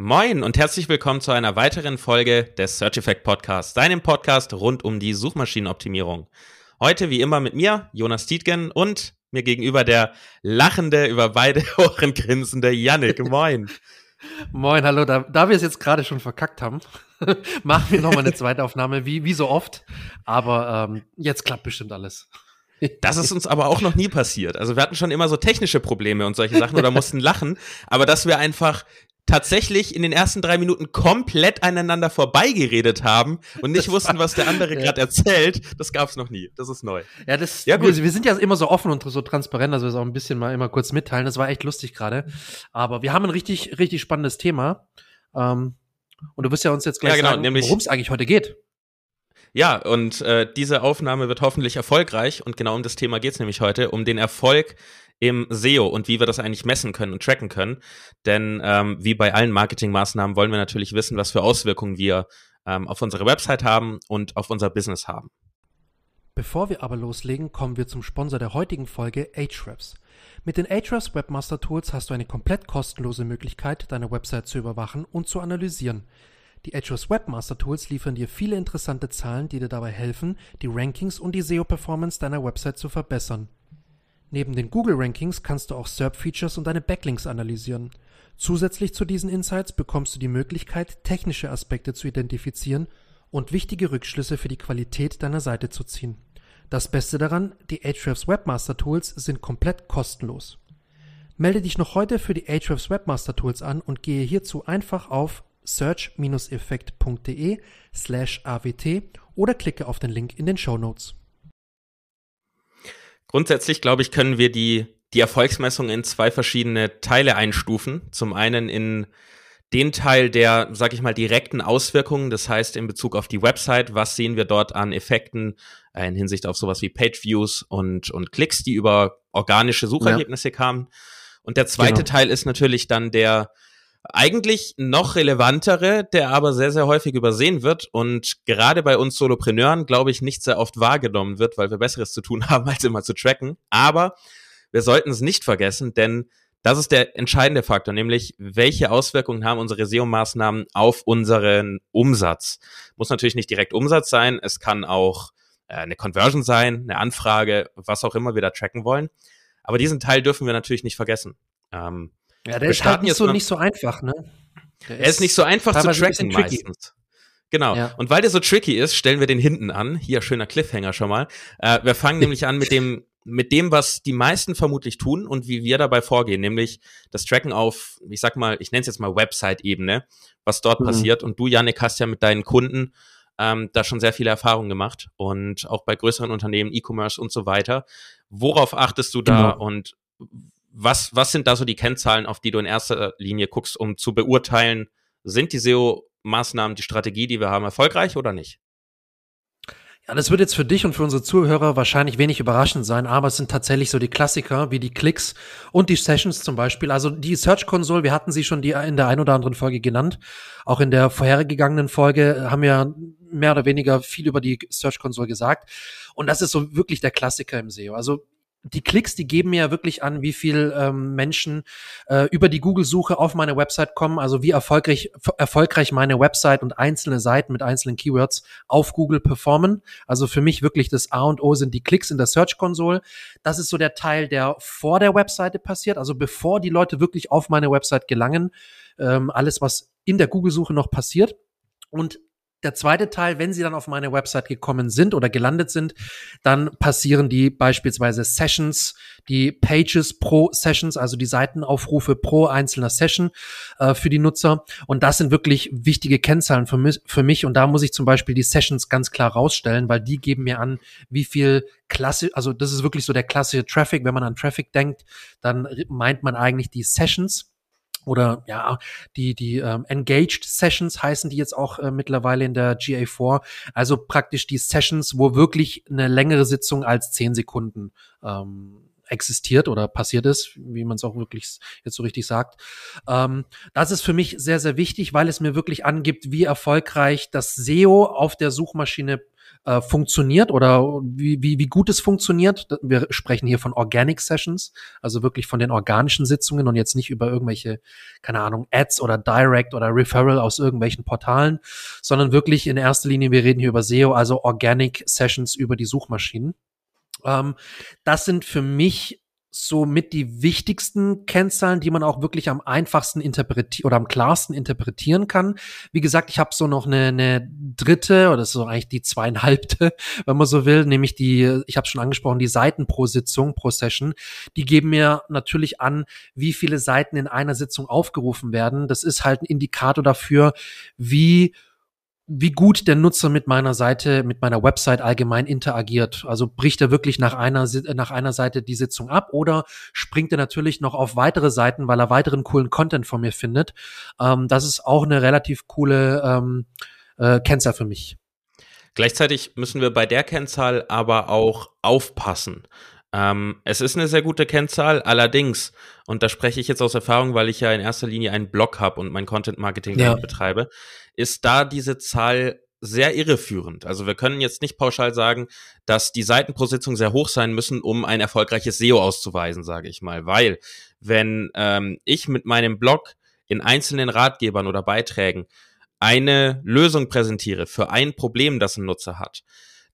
Moin und herzlich willkommen zu einer weiteren Folge des Search Effect Podcasts, deinem Podcast rund um die Suchmaschinenoptimierung. Heute wie immer mit mir, Jonas Tietgen und mir gegenüber der lachende, über beide Ohren grinsende Yannick. Moin. Moin, hallo. Da, da wir es jetzt gerade schon verkackt haben, machen wir nochmal eine zweite Aufnahme, wie, wie so oft. Aber ähm, jetzt klappt bestimmt alles. Das ist uns aber auch noch nie passiert. Also wir hatten schon immer so technische Probleme und solche Sachen oder mussten lachen. Aber dass wir einfach tatsächlich in den ersten drei Minuten komplett aneinander vorbeigeredet haben und nicht wussten, was der andere gerade erzählt, das gab's noch nie. Das ist neu. Ja, das, ja gut. Wir, wir, sind ja immer so offen und so transparent, dass wir es auch ein bisschen mal immer kurz mitteilen. Das war echt lustig gerade. Aber wir haben ein richtig, richtig spannendes Thema. Ähm, und du wirst ja uns jetzt gleich ja, genau, sagen, worum es eigentlich heute geht. Ja, und äh, diese Aufnahme wird hoffentlich erfolgreich und genau um das Thema geht's nämlich heute, um den Erfolg im SEO und wie wir das eigentlich messen können und tracken können. Denn ähm, wie bei allen Marketingmaßnahmen wollen wir natürlich wissen, was für Auswirkungen wir ähm, auf unsere Website haben und auf unser Business haben. Bevor wir aber loslegen, kommen wir zum Sponsor der heutigen Folge, Ahrefs. Mit den Ahrefs Webmaster Tools hast du eine komplett kostenlose Möglichkeit, deine Website zu überwachen und zu analysieren. Die Ahrefs Webmaster Tools liefern dir viele interessante Zahlen, die dir dabei helfen, die Rankings und die SEO-Performance deiner Website zu verbessern. Neben den Google-Rankings kannst du auch SERP-Features und deine Backlinks analysieren. Zusätzlich zu diesen Insights bekommst du die Möglichkeit, technische Aspekte zu identifizieren und wichtige Rückschlüsse für die Qualität deiner Seite zu ziehen. Das Beste daran, die Ahrefs Webmaster Tools sind komplett kostenlos. Melde dich noch heute für die Ahrefs Webmaster Tools an und gehe hierzu einfach auf search-effekt.de slash awt oder klicke auf den Link in den Show Notes. Grundsätzlich, glaube ich, können wir die, die Erfolgsmessung in zwei verschiedene Teile einstufen. Zum einen in den Teil der, sag ich mal, direkten Auswirkungen, das heißt in Bezug auf die Website, was sehen wir dort an Effekten äh, in Hinsicht auf sowas wie Page-Views und, und Klicks, die über organische Suchergebnisse ja. kamen. Und der zweite genau. Teil ist natürlich dann der, eigentlich noch relevantere, der aber sehr, sehr häufig übersehen wird und gerade bei uns Solopreneuren, glaube ich, nicht sehr oft wahrgenommen wird, weil wir Besseres zu tun haben, als immer zu tracken. Aber wir sollten es nicht vergessen, denn das ist der entscheidende Faktor, nämlich welche Auswirkungen haben unsere SEO-Maßnahmen auf unseren Umsatz. Muss natürlich nicht direkt Umsatz sein, es kann auch äh, eine Conversion sein, eine Anfrage, was auch immer wir da tracken wollen. Aber diesen Teil dürfen wir natürlich nicht vergessen. Ähm, ja, der ist halt nicht so, nicht so einfach, ne? Der er ist, nicht so einfach zu tracken meistens. Genau. Ja. Und weil der so tricky ist, stellen wir den hinten an. Hier schöner Cliffhanger schon mal. Äh, wir fangen nämlich an mit dem mit dem, was die meisten vermutlich tun und wie wir dabei vorgehen, nämlich das Tracken auf, ich sag mal, ich nenne es jetzt mal Website-Ebene, was dort mhm. passiert. Und du, Janik, hast ja mit deinen Kunden ähm, da schon sehr viele Erfahrungen gemacht und auch bei größeren Unternehmen, E-Commerce und so weiter. Worauf achtest du da genau. und was, was sind da so die Kennzahlen, auf die du in erster Linie guckst, um zu beurteilen, sind die SEO-Maßnahmen, die Strategie, die wir haben, erfolgreich oder nicht? Ja, das wird jetzt für dich und für unsere Zuhörer wahrscheinlich wenig überraschend sein, aber es sind tatsächlich so die Klassiker wie die Klicks und die Sessions zum Beispiel. Also die Search Console, wir hatten sie schon die in der ein oder anderen Folge genannt. Auch in der vorhergegangenen Folge haben wir mehr oder weniger viel über die Search Console gesagt. Und das ist so wirklich der Klassiker im SEO. Also die Klicks, die geben mir ja wirklich an, wie viel ähm, Menschen äh, über die Google-Suche auf meine Website kommen, also wie erfolgreich, erfolgreich meine Website und einzelne Seiten mit einzelnen Keywords auf Google performen. Also für mich wirklich das A und O sind die Klicks in der Search Console. Das ist so der Teil, der vor der Webseite passiert, also bevor die Leute wirklich auf meine Website gelangen. Ähm, alles, was in der Google-Suche noch passiert. Und der zweite Teil, wenn sie dann auf meine Website gekommen sind oder gelandet sind, dann passieren die beispielsweise Sessions, die Pages pro Sessions, also die Seitenaufrufe pro einzelner Session äh, für die Nutzer. Und das sind wirklich wichtige Kennzahlen für mich, für mich. Und da muss ich zum Beispiel die Sessions ganz klar rausstellen, weil die geben mir an, wie viel Klasse, also das ist wirklich so der klassische Traffic. Wenn man an Traffic denkt, dann meint man eigentlich die Sessions oder ja, die, die ähm, Engaged Sessions heißen die jetzt auch äh, mittlerweile in der GA4. Also praktisch die Sessions, wo wirklich eine längere Sitzung als zehn Sekunden ähm, existiert oder passiert ist, wie man es auch wirklich jetzt so richtig sagt. Ähm, das ist für mich sehr, sehr wichtig, weil es mir wirklich angibt, wie erfolgreich das SEO auf der Suchmaschine äh, funktioniert oder wie, wie, wie gut es funktioniert. Wir sprechen hier von Organic Sessions, also wirklich von den organischen Sitzungen und jetzt nicht über irgendwelche, keine Ahnung, Ads oder Direct oder Referral aus irgendwelchen Portalen, sondern wirklich in erster Linie, wir reden hier über SEO, also Organic Sessions über die Suchmaschinen. Ähm, das sind für mich so mit die wichtigsten Kennzahlen, die man auch wirklich am einfachsten interpretieren oder am klarsten interpretieren kann. Wie gesagt, ich habe so noch eine, eine dritte oder so eigentlich die zweieinhalbte, wenn man so will, nämlich die, ich habe schon angesprochen, die Seiten pro Sitzung, pro Session. Die geben mir natürlich an, wie viele Seiten in einer Sitzung aufgerufen werden. Das ist halt ein Indikator dafür, wie wie gut der Nutzer mit meiner Seite, mit meiner Website allgemein interagiert. Also bricht er wirklich nach einer, nach einer Seite die Sitzung ab oder springt er natürlich noch auf weitere Seiten, weil er weiteren coolen Content von mir findet. Ähm, das ist auch eine relativ coole ähm, äh, Kennzahl für mich. Gleichzeitig müssen wir bei der Kennzahl aber auch aufpassen. Ähm, es ist eine sehr gute Kennzahl, allerdings, und da spreche ich jetzt aus Erfahrung, weil ich ja in erster Linie einen Blog habe und mein Content Marketing ja. betreibe, ist da diese Zahl sehr irreführend. Also wir können jetzt nicht pauschal sagen, dass die Seiten pro Sitzung sehr hoch sein müssen, um ein erfolgreiches SEO auszuweisen, sage ich mal. Weil wenn ähm, ich mit meinem Blog in einzelnen Ratgebern oder Beiträgen eine Lösung präsentiere für ein Problem, das ein Nutzer hat,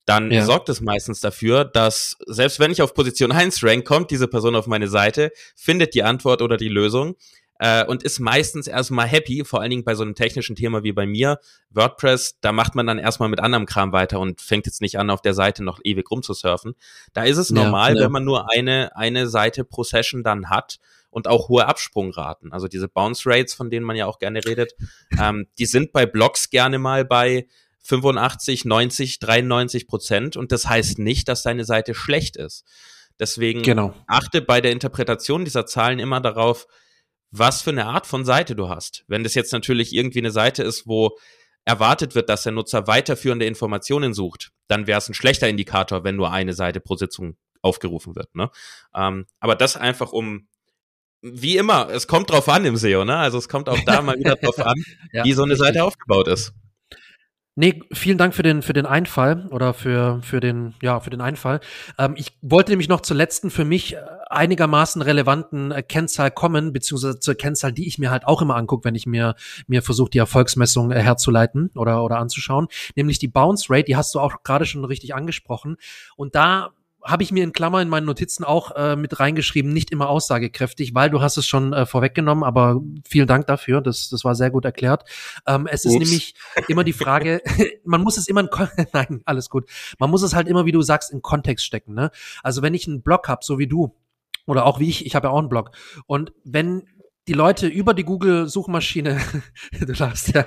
dann ja. sorgt es meistens dafür, dass selbst wenn ich auf Position 1 rank, kommt diese Person auf meine Seite, findet die Antwort oder die Lösung äh, und ist meistens erstmal happy, vor allen Dingen bei so einem technischen Thema wie bei mir, WordPress, da macht man dann erstmal mit anderem Kram weiter und fängt jetzt nicht an, auf der Seite noch ewig rumzusurfen. Da ist es normal, ja, ja. wenn man nur eine, eine Seite pro Session dann hat und auch hohe Absprungraten. Also diese Bounce Rates, von denen man ja auch gerne redet, ähm, die sind bei Blogs gerne mal bei 85, 90, 93 Prozent und das heißt nicht, dass deine Seite schlecht ist. Deswegen genau. achte bei der Interpretation dieser Zahlen immer darauf, was für eine Art von Seite du hast. Wenn das jetzt natürlich irgendwie eine Seite ist, wo erwartet wird, dass der Nutzer weiterführende Informationen sucht, dann wäre es ein schlechter Indikator, wenn nur eine Seite pro Sitzung aufgerufen wird. Ne? Ähm, aber das einfach um, wie immer, es kommt drauf an im SEO, ne? Also es kommt auch da mal wieder drauf an, ja, wie so eine Seite aufgebaut ist. Nee, vielen Dank für den, für den Einfall oder für, für den, ja, für den Einfall. Ähm, ich wollte nämlich noch zur letzten für mich äh, einigermaßen relevanten äh, Kennzahl kommen, beziehungsweise zur Kennzahl, die ich mir halt auch immer angucke, wenn ich mir, mir versuche, die Erfolgsmessung äh, herzuleiten oder, oder anzuschauen, nämlich die Bounce Rate, die hast du auch gerade schon richtig angesprochen. Und da habe ich mir in Klammer in meinen Notizen auch äh, mit reingeschrieben, nicht immer aussagekräftig, weil du hast es schon äh, vorweggenommen, aber vielen Dank dafür, das, das war sehr gut erklärt. Ähm, es Ups. ist nämlich immer die Frage, man muss es immer in nein, alles gut. Man muss es halt immer, wie du sagst, in Kontext stecken. Ne? Also wenn ich einen Blog habe, so wie du, oder auch wie ich, ich habe ja auch einen Blog. Und wenn die Leute über die Google-Suchmaschine, du lachst ja,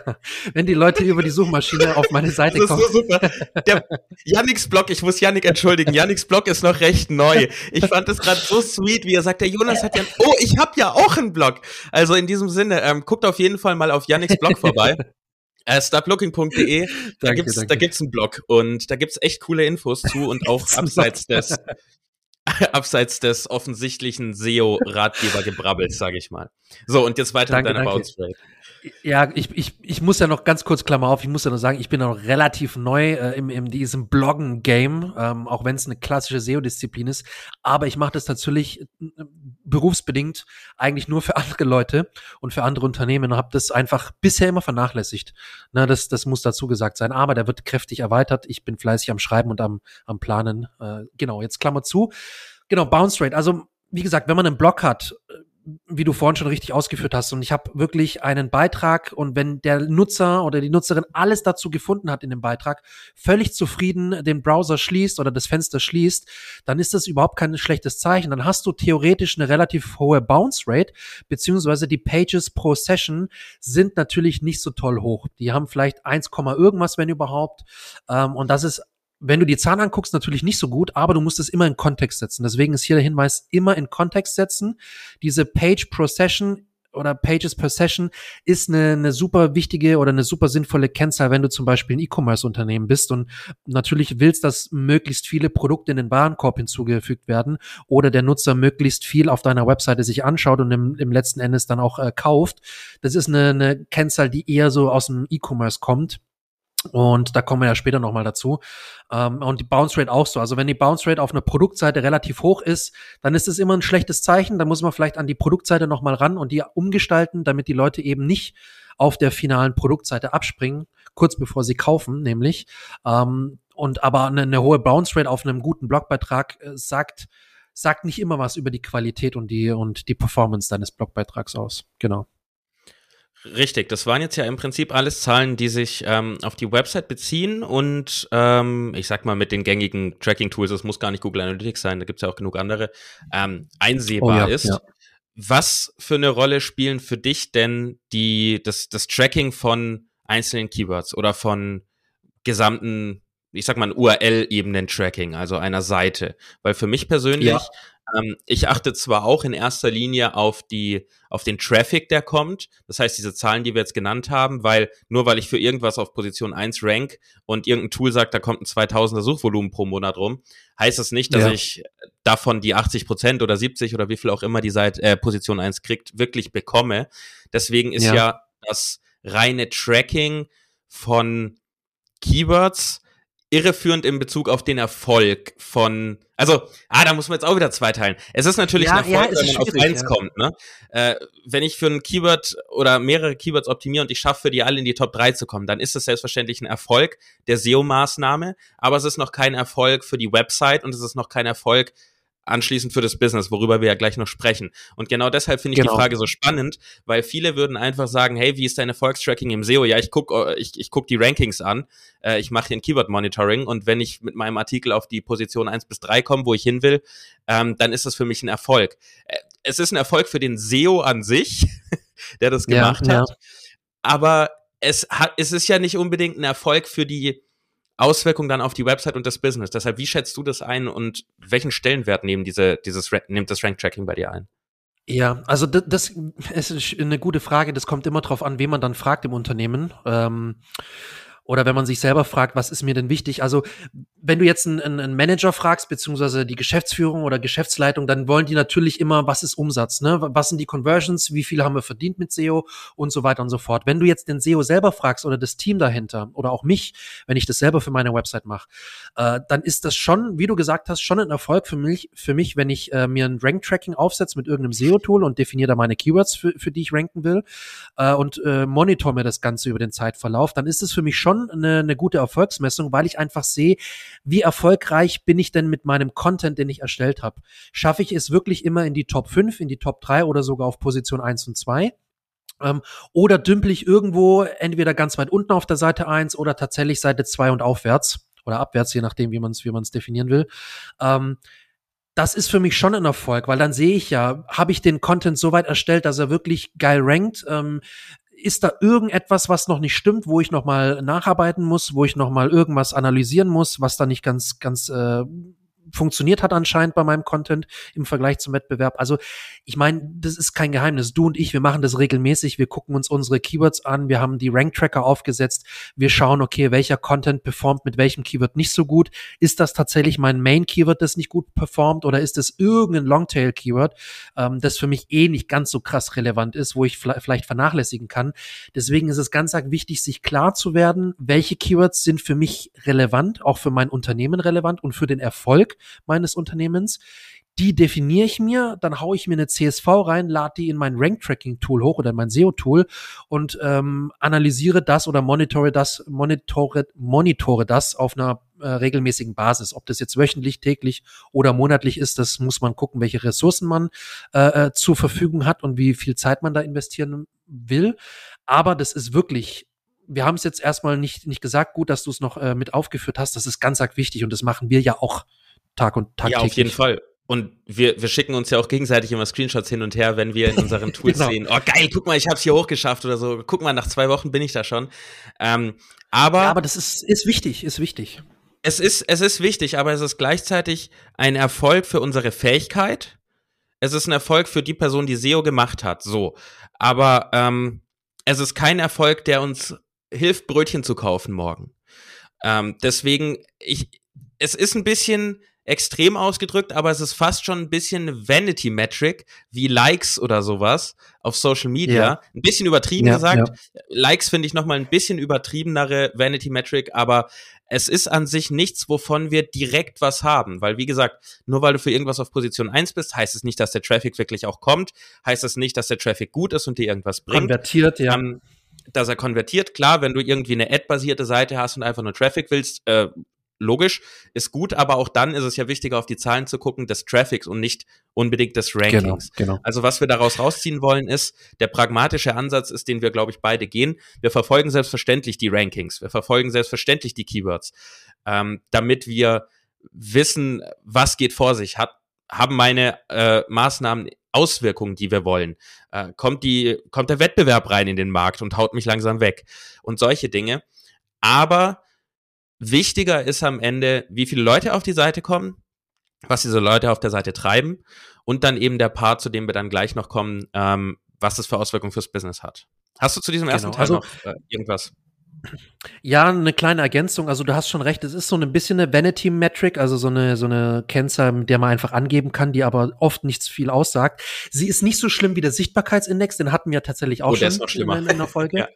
wenn die Leute über die Suchmaschine auf meine Seite kommen. Das ist so super. Der Yannicks Blog, ich muss Yannick entschuldigen, Yannicks Blog ist noch recht neu. Ich fand es gerade so sweet, wie er sagt, der Jonas hat ja, oh, ich habe ja auch einen Blog. Also in diesem Sinne, ähm, guckt auf jeden Fall mal auf Yannicks Blog vorbei. Äh, stoplooking.de, da gibt's, danke. da gibt's einen Blog und da gibt's echt coole Infos zu und auch abseits des, abseits des offensichtlichen SEO-Ratgebergebrabbels, sage ich mal. So, und jetzt weiter danke, mit deiner danke. Ja, ich, ich, ich muss ja noch ganz kurz Klammer auf, ich muss ja noch sagen, ich bin noch relativ neu äh, im, im diesem Bloggen-Game, ähm, auch wenn es eine klassische SEO-Disziplin ist. Aber ich mache das natürlich äh, berufsbedingt eigentlich nur für andere Leute und für andere Unternehmen und habe das einfach bisher immer vernachlässigt. Na, das, das muss dazu gesagt sein. Aber der wird kräftig erweitert. Ich bin fleißig am Schreiben und am, am Planen. Äh, genau, jetzt Klammer zu. Genau, Bounce Rate. Also wie gesagt, wenn man einen Blog hat, wie du vorhin schon richtig ausgeführt hast. Und ich habe wirklich einen Beitrag und wenn der Nutzer oder die Nutzerin alles dazu gefunden hat in dem Beitrag, völlig zufrieden den Browser schließt oder das Fenster schließt, dann ist das überhaupt kein schlechtes Zeichen. Dann hast du theoretisch eine relativ hohe Bounce Rate, beziehungsweise die Pages pro Session sind natürlich nicht so toll hoch. Die haben vielleicht 1, irgendwas, wenn überhaupt. Ähm, und das ist wenn du die Zahlen anguckst, natürlich nicht so gut, aber du musst es immer in Kontext setzen. Deswegen ist hier der Hinweis, immer in Kontext setzen. Diese Page pro Session oder Pages per Session ist eine, eine super wichtige oder eine super sinnvolle Kennzahl, wenn du zum Beispiel ein E-Commerce-Unternehmen bist und natürlich willst, dass möglichst viele Produkte in den Warenkorb hinzugefügt werden oder der Nutzer möglichst viel auf deiner Webseite sich anschaut und im, im letzten Endes dann auch äh, kauft. Das ist eine, eine Kennzahl, die eher so aus dem E-Commerce kommt Und da kommen wir ja später nochmal dazu. Ähm, und die Bounce Rate auch so. Also wenn die Bounce Rate auf einer Produktseite relativ hoch ist, dann ist es immer ein schlechtes Zeichen. Da muss man vielleicht an die Produktseite nochmal ran und die umgestalten, damit die Leute eben nicht auf der finalen Produktseite abspringen, kurz bevor sie kaufen, nämlich. Ähm, und aber eine, eine, hohe Bounce Rate auf einem guten Blogbeitrag äh, sagt, sagt nicht immer was über die Qualität und die, und die Performance deines Blogbeitrags aus. Genau. Richtig, das waren jetzt ja im Prinzip alles Zahlen, die sich ähm, auf die Website beziehen und ähm, ich sag mal mit den gängigen Tracking-Tools, es muss gar nicht Google Analytics sein, da gibt's ja auch genug andere, ähm, einsehbar oh ja, ist. Ja. Was für eine Rolle spielen für dich denn die, das, das Tracking von einzelnen Keywords oder von gesamten, ich sag mal, URL-Ebenen-Tracking, also einer Seite? Weil für mich persönlich ja. Ähm, ich achte zwar auch in erster Linie auf die, auf den Traffic, der kommt. Das heißt, diese Zahlen, die wir jetzt genannt haben, weil nur weil ich für irgendwas auf Position 1 rank und irgendein Tool sagt, da kommt ein 2000er Suchvolumen pro Monat rum, heißt das nicht, dass ja. ich davon die 80 Prozent oder 70 oder wie viel auch immer die Seite, äh, Position 1 kriegt, wirklich bekomme. Deswegen ist ja, ja das reine Tracking von Keywords irreführend in Bezug auf den Erfolg von, also, ah, da muss man jetzt auch wieder zweiteilen. Es ist natürlich ja, ein Erfolg, ja, wenn man auf eins ja. kommt, ne? Äh, wenn ich für ein Keyword oder mehrere Keywords optimiere und ich schaffe, für die alle in die Top 3 zu kommen, dann ist das selbstverständlich ein Erfolg der SEO-Maßnahme, aber es ist noch kein Erfolg für die Website und es ist noch kein Erfolg anschließend für das Business, worüber wir ja gleich noch sprechen. Und genau deshalb finde ich genau. die Frage so spannend, weil viele würden einfach sagen, hey, wie ist dein Erfolgstracking im SEO? Ja, ich guck, äh, ich, ich guck die Rankings an, äh, ich mache hier ein Keyword-Monitoring und wenn ich mit meinem Artikel auf die Position eins bis drei komme, wo ich hin will, ähm, dann ist das für mich ein Erfolg. Äh, es ist ein Erfolg für den SEO an sich, der das gemacht ja, hat, ja. aber es hat, es ist ja nicht unbedingt ein Erfolg für die Auswirkungen dann auf die Website und das Business. Deshalb, wie schätzt du das ein und welchen Stellenwert nehmen diese, dieses, nimmt das Rank-Tracking bei dir ein? Ja, also das, das ist eine gute Frage. Das kommt immer drauf an, wen man dann fragt im Unternehmen. Ähm, oder wenn man sich selber fragt, was ist mir denn wichtig? Also, wenn du jetzt einen, einen Manager fragst, beziehungsweise die Geschäftsführung oder Geschäftsleitung, dann wollen die natürlich immer, was ist Umsatz, ne? Was sind die Conversions? Wie viel haben wir verdient mit SEO? Und so weiter und so fort. Wenn du jetzt den SEO selber fragst oder das Team dahinter oder auch mich, wenn ich das selber für meine Website mache, äh, dann ist das schon, wie du gesagt hast, schon ein Erfolg für mich, für mich, wenn ich äh, mir ein Rank-Tracking aufsetze mit irgendeinem SEO-Tool und definiere da meine Keywords, für, für die ich ranken will, äh, und äh, monitor mir das Ganze über den Zeitverlauf, dann ist es für mich schon schon eine, eine gute Erfolgsmessung, weil ich einfach sehe, wie erfolgreich bin ich denn mit meinem Content, den ich erstellt habe. Schaffe ich es wirklich immer in die Top 5, in die Top 3 oder sogar auf Position 1 und 2? Ähm, oder dümpel ich irgendwo entweder ganz weit unten auf der Seite 1 oder tatsächlich Seite 2 und aufwärts oder abwärts, je nachdem, wie man es wie definieren will. Ähm, das ist für mich schon ein Erfolg, weil dann sehe ich ja, habe ich den Content so weit erstellt, dass er wirklich geil rankt? Ähm, ist da irgendetwas, was noch nicht stimmt, wo ich noch mal nacharbeiten muss, wo ich noch mal irgendwas analysieren muss, was da nicht ganz ganz äh, funktioniert hat anscheinend bei meinem Content im Vergleich zum Wettbewerb. Also ich meine, das ist kein Geheimnis. Du und ich, wir machen das regelmäßig. Wir gucken uns unsere Keywords an. Wir haben die Rank-Tracker aufgesetzt. Wir schauen, okay, welcher Content performt mit welchem Keyword nicht so gut. Ist das tatsächlich mein Main-Keyword, das nicht gut performt oder ist es irgendein Longtail-Keyword, ähm, das für mich eh nicht ganz so krass relevant ist, wo ich vielleicht vernachlässigen kann. Deswegen ist es ganz wichtig, sich klar zu werden, welche Keywords sind für mich relevant, auch für mein Unternehmen relevant und für den Erfolg meines Unternehmens. Die definiere ich mir, dann haue ich mir eine CSV rein, lade die in mein Rank-Tracking-Tool hoch oder in mein SEO-Tool und ähm, analysiere das oder monitore das, monitore, monitore das auf einer äh, regelmäßigen Basis. Ob das jetzt wöchentlich, täglich oder monatlich ist, das muss man gucken, welche Ressourcen man äh, äh zur Verfügung hat und wie viel Zeit man da investieren will. Aber das ist wirklich wir haben es jetzt erstmal nicht, nicht gesagt, gut, dass du es noch äh, mit aufgeführt hast. Das ist ganz arg wichtig und das machen wir ja auch Tag und Tag. Ja, auf jeden Fall. Und wir, wir schicken uns ja auch gegenseitig immer Screenshots hin und her, wenn wir in unseren Tools genau. sehen, oh geil, guck mal, ich hab's hier hochgeschafft oder so. Guck mal, nach zwei Wochen bin ich da schon. Ähm, aber, ja, aber das ist, ist wichtig, ist wichtig. Es ist, es ist wichtig, aber es ist gleichzeitig ein Erfolg für unsere Fähigkeit. Es ist ein Erfolg für die Person, die SEO gemacht hat. So. Aber ähm, es ist kein Erfolg, der uns hilft, Brötchen zu kaufen morgen. Ähm, deswegen, ich, es ist ein bisschen extrem ausgedrückt, aber es ist fast schon ein bisschen Vanity Metric, wie Likes oder sowas auf Social Media. Ja. Ein bisschen übertrieben ja, gesagt. Ja. Likes finde ich nochmal ein bisschen übertriebenere Vanity Metric, aber es ist an sich nichts, wovon wir direkt was haben. Weil, wie gesagt, nur weil du für irgendwas auf Position 1 bist, heißt es nicht, dass der Traffic wirklich auch kommt. Heißt es nicht, dass der Traffic gut ist und dir irgendwas bringt. Konvertiert, ja. Ähm, dass er konvertiert, klar, wenn du irgendwie eine Ad-basierte Seite hast und einfach nur Traffic willst, äh, logisch, ist gut, aber auch dann ist es ja wichtiger, auf die Zahlen zu gucken des Traffics und nicht unbedingt des genau, Rankings. Genau, genau. Also was wir daraus rausziehen wollen, ist, der pragmatische Ansatz ist, den wir, glaube ich, beide gehen. Wir verfolgen selbstverständlich die Rankings, wir verfolgen selbstverständlich die Keywords, ähm, damit wir wissen, was geht vor sich. Hat, haben meine äh, Maßnahmen Auswirkungen, die wir wollen? Äh, kommt, die, kommt der Wettbewerb rein in den Markt und haut mich langsam weg? Und solche Dinge. Aber Wichtiger ist am Ende, wie viele Leute auf die Seite kommen, was diese Leute auf der Seite treiben und dann eben der Part, zu dem wir dann gleich noch kommen, ähm, was das für Auswirkungen fürs Business hat. Hast du zu diesem ersten genau. Teil also, noch äh, irgendwas? Ja, eine kleine Ergänzung. Also du hast schon recht, es ist so ein bisschen eine Vanity-Metric, also so eine, so eine Kennzahl, mit der man einfach angeben kann, die aber oft nicht zu viel aussagt. Sie ist nicht so schlimm wie der Sichtbarkeitsindex, den hatten wir tatsächlich auch oh, schon in, in, der Folge. ja.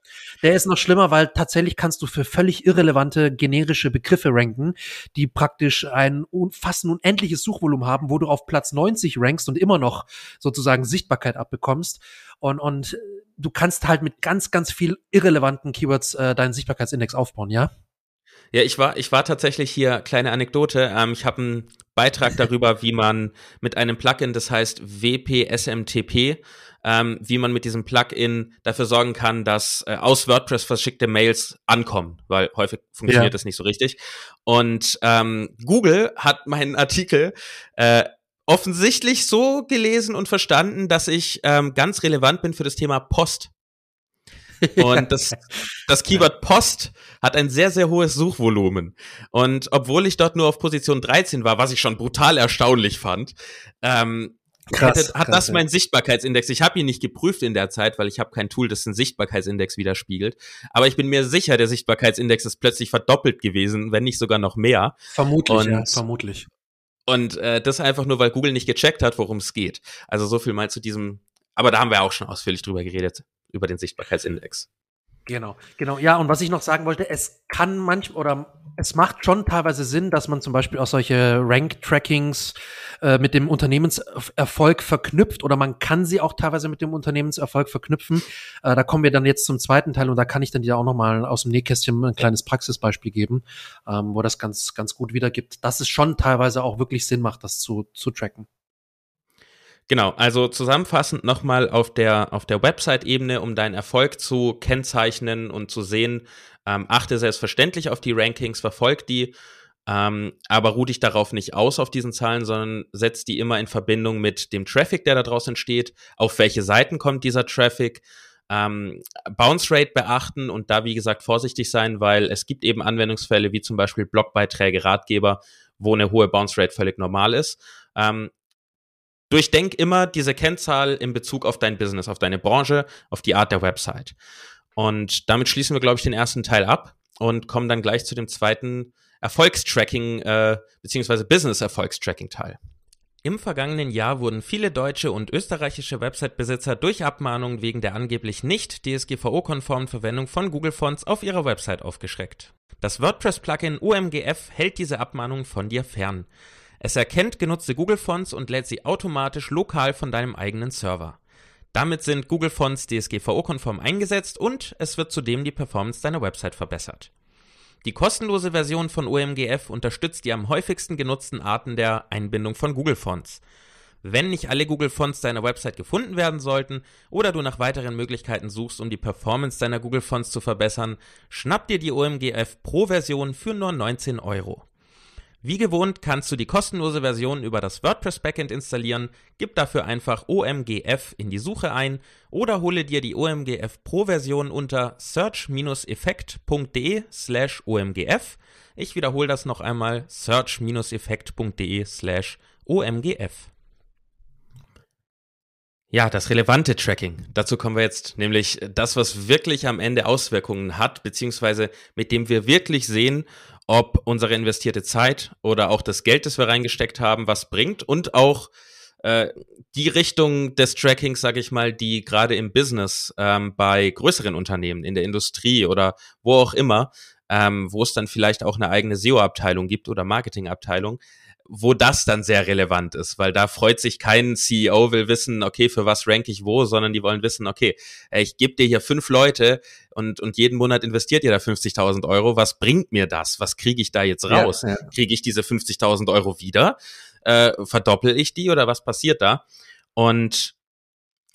Der ist noch schlimmer, weil tatsächlich kannst du für völlig irrelevante generische Begriffe ranken, die praktisch ein fast ein unendliches Suchvolumen haben, wo du auf Platz 90 rankst und immer noch sozusagen Sichtbarkeit abbekommst. Und, und du kannst halt mit ganz, ganz viel irrelevanten Keywords äh, deinen Sichtbarkeitsindex aufbauen, ja? Ja, ich war, ich war tatsächlich hier, kleine Anekdote, ähm, ich habe einen Beitrag darüber, wie man mit einem Plugin, das heißt WPSMTP, ähm, wie man mit diesem Plugin dafür sorgen kann, dass äh, aus WordPress verschickte Mails ankommen, weil häufig funktioniert ja. das nicht so richtig. Und ähm, Google hat meinen Artikel äh, offensichtlich so gelesen und verstanden, dass ich ähm, ganz relevant bin für das Thema Post. Und das, das Keyword Post hat ein sehr, sehr hohes Suchvolumen. Und obwohl ich dort nur auf Position 13 war, was ich schon brutal erstaunlich fand, ähm, krass, hätte, hat krass, das mein Sichtbarkeitsindex. Ich habe ihn nicht geprüft in der Zeit, weil ich habe kein Tool, das den Sichtbarkeitsindex widerspiegelt. Aber ich bin mir sicher, der Sichtbarkeitsindex ist plötzlich verdoppelt gewesen, wenn nicht sogar noch mehr. Vermutlich, Und ja, vermutlich. Und äh, das einfach nur, weil Google nicht gecheckt hat, worum es geht. Also so viel mal zu diesem, aber da haben wir auch schon ausführlich drüber geredet, über den Sichtbarkeitsindex. Genau, genau. Ja, und was ich noch sagen wollte, es kann manchmal oder es macht schon teilweise Sinn, dass man zum Beispiel auch solche Rank-Trackings äh, mit dem Unternehmenserfolg verknüpft oder man kann sie auch teilweise mit dem Unternehmenserfolg verknüpfen. Äh, da kommen wir dann jetzt zum zweiten Teil und da kann ich dann dir auch noch mal aus dem Nähkästchen ein kleines Praxisbeispiel geben, ähm, wo das ganz, ganz gut wiedergibt, dass es schon teilweise auch wirklich Sinn macht, das zu, zu tracken. Genau, also zusammenfassend nochmal auf der, auf der Website-Ebene, um deinen Erfolg zu kennzeichnen und zu sehen, ähm, achte selbstverständlich auf die Rankings, verfolg die, ähm, aber ruh dich darauf nicht aus auf diesen Zahlen, sondern setz die immer in Verbindung mit dem Traffic, der da draußen entsteht, auf welche Seiten kommt dieser Traffic, ähm, Bounce Rate beachten und da, wie gesagt, vorsichtig sein, weil es gibt eben Anwendungsfälle wie zum Beispiel Blogbeiträge, Ratgeber, wo eine hohe Bounce Rate völlig normal ist. Ähm, Durchdenk immer diese Kennzahl in Bezug auf dein Business, auf deine Branche, auf die Art der Website. Und damit schließen wir, glaube ich, den ersten Teil ab und kommen dann gleich zu dem zweiten Erfolgstracking äh, beziehungsweise Business-Erfolgstracking-Teil. Im vergangenen Jahr wurden viele deutsche und österreichische Website-Besitzer durch Abmahnungen wegen der angeblich nicht DSGVO-konformen Verwendung von Google Fonts auf ihrer Website aufgeschreckt. Das WordPress-Plugin OMGF hält diese Abmahnungen von dir fern. Es erkennt genutzte Google Fonts und lädt sie automatisch lokal von deinem eigenen Server. Damit sind Google Fonts DSGVO-konform eingesetzt und es wird zudem die Performance deiner Website verbessert. Die kostenlose Version von OMGF unterstützt die am häufigsten genutzten Arten der Einbindung von Google Fonts. Wenn nicht alle Google Fonts deiner Website gefunden werden sollten oder du nach weiteren Möglichkeiten suchst, um die Performance deiner Google Fonts zu verbessern, schnapp dir die OMGF Pro Version für nur 19 Euro. Wie gewohnt kannst du die kostenlose Version über das WordPress Backend installieren, gib dafür einfach OMGF in die Suche ein oder hole dir die OMGF Pro Version unter search-effekt.de slash OMGF. Ich wiederhole das noch einmal, search-effekt.de slash OMGF. Ja, das relevante Tracking. Dazu kommen wir jetzt, nämlich das, was wirklich am Ende Auswirkungen hat, beziehungsweise mit dem wir wirklich sehen, ob unsere investierte Zeit oder auch das Geld, das wir reingesteckt haben, was bringt und auch äh, die Richtung des Trackings, sage ich mal, die gerade im Business ähm, bei größeren Unternehmen, in der Industrie oder wo auch immer, ähm, wo es dann vielleicht auch eine eigene SEO-Abteilung gibt oder Marketing-Abteilung, wo das dann sehr relevant ist, weil da freut sich kein CEO, will wissen, okay, für was rank ich wo, sondern die wollen wissen, okay, ich gebe dir hier fünf Leute und, und jeden Monat investiert ihr da 50.000 Euro, was bringt mir das? Was kriege ich da jetzt raus? Ja, ja. Kriege ich diese 50.000 Euro wieder? Äh, verdoppel ich die oder was passiert da? Und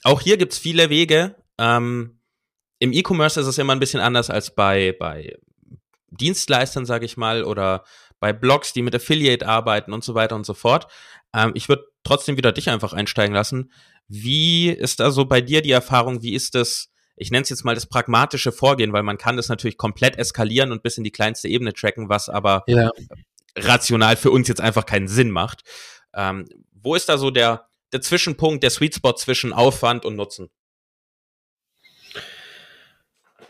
auch hier gibt's viele Wege. Ähm, Im E-Commerce ist es immer ein bisschen anders als bei, bei Dienstleistern, sage ich mal, oder bei Blogs, die mit Affiliate arbeiten und so weiter und so fort. Ähm, ich würde trotzdem wieder dich einfach einsteigen lassen. Wie ist da so bei dir die Erfahrung? Wie ist das, ich nenne es jetzt mal das pragmatische Vorgehen, weil man kann das natürlich komplett eskalieren und bis in die kleinste Ebene tracken, was aber ja. rational für uns jetzt einfach keinen Sinn macht. Ähm, wo ist da so der, der Zwischenpunkt, der Sweet Spot zwischen Aufwand und Nutzen?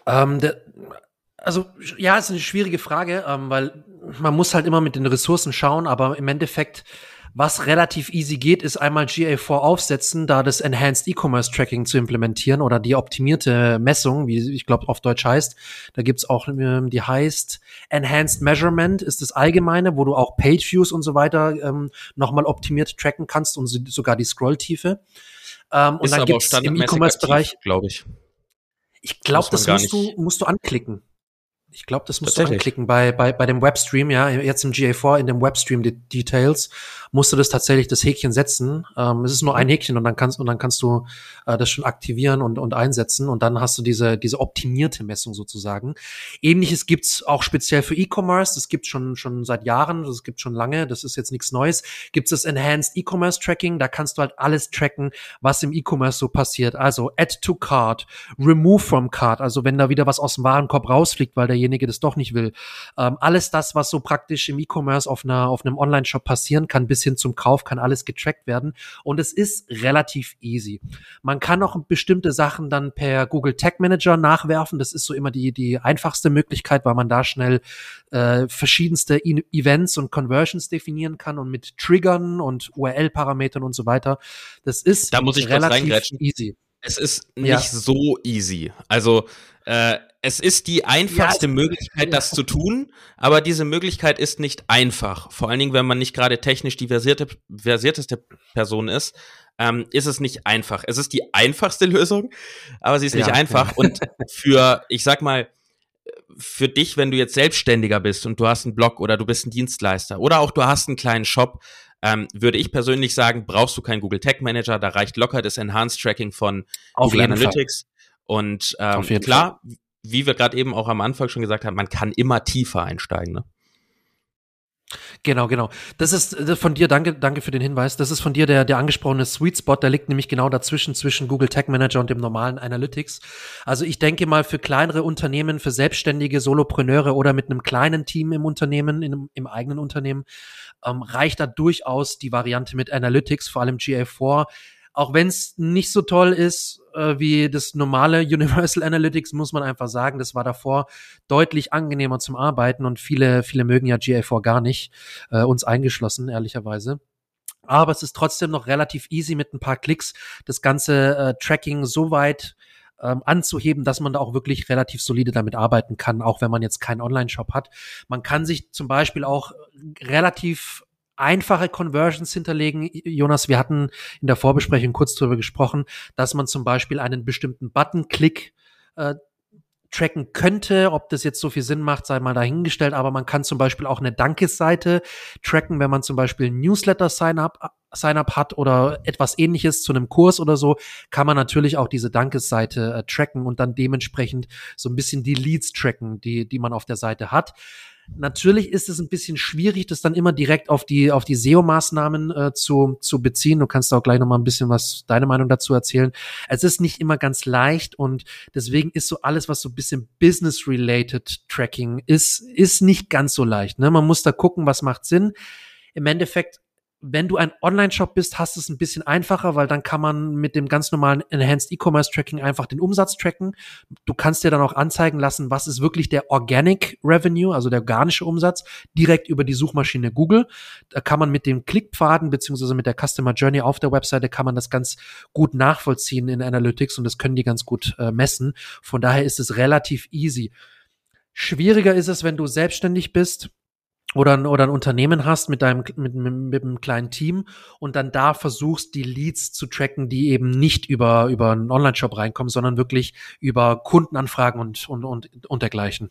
Ähm, der, also ja, ist eine schwierige Frage, ähm, weil man muss halt immer mit den Ressourcen schauen, aber im Endeffekt, was relativ easy geht, ist einmal GA4 aufsetzen, da das Enhanced E-Commerce Tracking zu implementieren oder die optimierte Messung, wie ich glaube auf Deutsch heißt. Da gibt's auch, ähm, die heißt Enhanced Measurement, ist das allgemeine, wo du auch Page Views und so weiter ähm, nochmal optimiert tracken kannst und sogar die Scrolltiefe. Ähm, und dann gibt's im E-Commerce-Bereich, glaube ich. Ich glaube, das musst du, musst du anklicken. Ich glaube, das musst du anklicken bei, bei, bei dem Webstream, ja, jetzt im GA4 in dem Webstream Details musst du das tatsächlich das Häkchen setzen. Ähm, es ist nur ein Häkchen und dann kannst und dann kannst du äh, das schon aktivieren und, und einsetzen und dann hast du diese diese optimierte Messung sozusagen. Ähnliches gibt's auch speziell für E-Commerce. Das gibt's schon schon seit Jahren. Das gibt schon lange. Das ist jetzt nichts Neues. Gibt's das Enhanced E-Commerce Tracking. Da kannst du halt alles tracken, was im E-Commerce so passiert. Also Add to Cart, Remove from Cart. Also wenn da wieder was aus dem Warenkorb rausfliegt, weil derjenige das doch nicht will. Ähm, alles das, was so praktisch im E-Commerce auf einer auf einem Online-Shop passieren kann, bis hin zum Kauf kann alles getrackt werden und es ist relativ easy. Man kann auch bestimmte Sachen dann per Google Tag Manager nachwerfen. Das ist so immer die, die einfachste Möglichkeit, weil man da schnell äh, verschiedenste e Events und Conversions definieren kann und mit Triggern und URL-Parametern und so weiter. Das ist da muss ich relativ easy. Es ist nicht ja. so easy. Also äh, es ist die einfachste ja, Möglichkeit, das zu tun, aber diese Möglichkeit ist nicht einfach. Vor allen Dingen, wenn man nicht gerade technisch die versierte, versierteste Person ist, ähm, ist es nicht einfach. Es ist die einfachste Lösung, aber sie ist nicht ja, einfach. Ja. Und für, ich sag mal, für dich, wenn du jetzt Selbstständiger bist und du hast einen Blog oder du bist ein Dienstleister oder auch du hast einen kleinen Shop, ähm, würde ich persönlich sagen, brauchst du keinen Google Tag Manager, da reicht locker das Enhanced Tracking von Auf Google Analytics. Fall. Und ähm, klar, Fall. Wie wir gerade eben auch am Anfang schon gesagt haben, man kann immer tiefer einsteigen. Ne? Genau, genau. Das ist das von dir, danke, danke für den Hinweis. Das ist von dir der, der angesprochene Sweet Spot, der liegt nämlich genau dazwischen, zwischen Google Tag Manager und dem normalen Analytics. Also ich denke mal für kleinere Unternehmen, für selbstständige Solopreneure oder mit einem kleinen Team im Unternehmen, in, im eigenen Unternehmen, ähm, reicht da durchaus die Variante mit Analytics, vor allem GA4. Auch wenn es nicht so toll ist äh, wie das normale Universal Analytics, muss man einfach sagen, das war davor deutlich angenehmer zum Arbeiten und viele, viele mögen ja GA4 gar nicht, äh, uns eingeschlossen, ehrlicherweise. Aber es ist trotzdem noch relativ easy mit ein paar Klicks das ganze äh, Tracking so weit ähm, anzuheben, dass man da auch wirklich relativ solide damit arbeiten kann, auch wenn man jetzt keinen Online-Shop hat. Man kann sich zum Beispiel auch relativ einfache Conversions hinterlegen. Jonas, wir hatten in der Vorbesprechung kurz darüber gesprochen, dass man zum Beispiel einen bestimmten Button-Click äh, tracken könnte. Ob das jetzt so viel Sinn macht, sei mal dahingestellt. Aber man kann zum Beispiel auch eine Dankesseite tracken, wenn man zum Beispiel Newsletter-Sign-up Sign-up hat oder etwas ähnliches zu einem Kurs oder so, kann man natürlich auch diese Dankesseite äh, tracken und dann dementsprechend so ein bisschen die Leads tracken, die, die man auf der Seite hat. Natürlich ist es ein bisschen schwierig, das dann immer direkt auf die, auf die SEO-Maßnahmen äh, zu, zu beziehen. Du kannst auch gleich noch mal ein bisschen was, deine Meinung dazu erzählen. Es ist nicht immer ganz leicht und deswegen ist so alles, was so ein bisschen Business-related Tracking ist, ist nicht ganz so leicht. Ne? Man muss da gucken, was macht Sinn. Im Endeffekt wenn du ein Online-Shop bist, hast du es ein bisschen einfacher, weil dann kann man mit dem ganz normalen Enhanced E-Commerce Tracking einfach den Umsatz tracken. Du kannst dir dann auch anzeigen lassen, was ist wirklich der Organic Revenue, also der organische Umsatz, direkt über die Suchmaschine Google. Da kann man mit dem Klickpfaden beziehungsweise mit der Customer Journey auf der Webseite kann man das ganz gut nachvollziehen in Analytics und das können die ganz gut äh, messen. Von daher ist es relativ easy. Schwieriger ist es, wenn du selbstständig bist oder ein, oder ein Unternehmen hast mit deinem mit, mit, mit einem kleinen Team und dann da versuchst die Leads zu tracken, die eben nicht über über einen Online-Shop reinkommen, sondern wirklich über Kundenanfragen und und und, und dergleichen.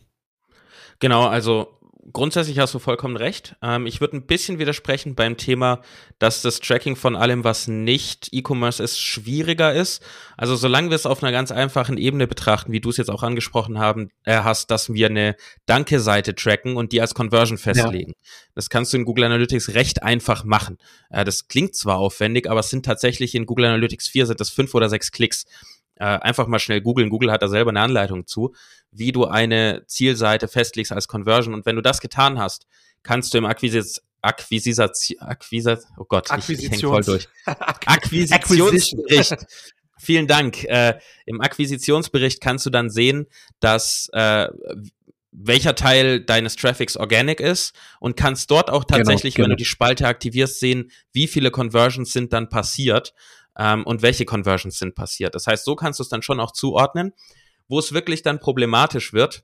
Genau, also grundsätzlich hast du vollkommen recht. Ähm, ich würde ein bisschen widersprechen beim Thema, dass das Tracking von allem, was nicht E-Commerce ist, schwieriger ist. Also solange wir es auf einer ganz einfachen Ebene betrachten, wie du es jetzt auch angesprochen haben, äh, hast, dass wir eine Danke-Seite tracken und die als Conversion festlegen. Ja. Das kannst du in Google Analytics recht einfach machen. Äh, das klingt zwar aufwendig, aber es sind tatsächlich in Google Analytics 4 sind das fünf oder sechs Klicks. Äh, einfach mal schnell googeln. Google hat da selber eine Anleitung zu, wie du eine Zielseite festlegst als Conversion. Und wenn du das getan hast, kannst du im Akquisis Akquisisation, Akquisat, oh Gott, ich, häng voll durch. Akquisitionsbericht. Vielen Dank. Äh, Im Akquisitionsbericht kannst du dann sehen, dass äh, welcher Teil deines Traffics organic ist und kannst dort auch genau, tatsächlich, genau, genau. wenn du die Spalte aktivierst, sehen, wie viele Conversions sind dann passiert ähm, und welche Conversions sind passiert. Das heißt, so kannst du es dann schon auch zuordnen. Wo es wirklich dann problematisch wird,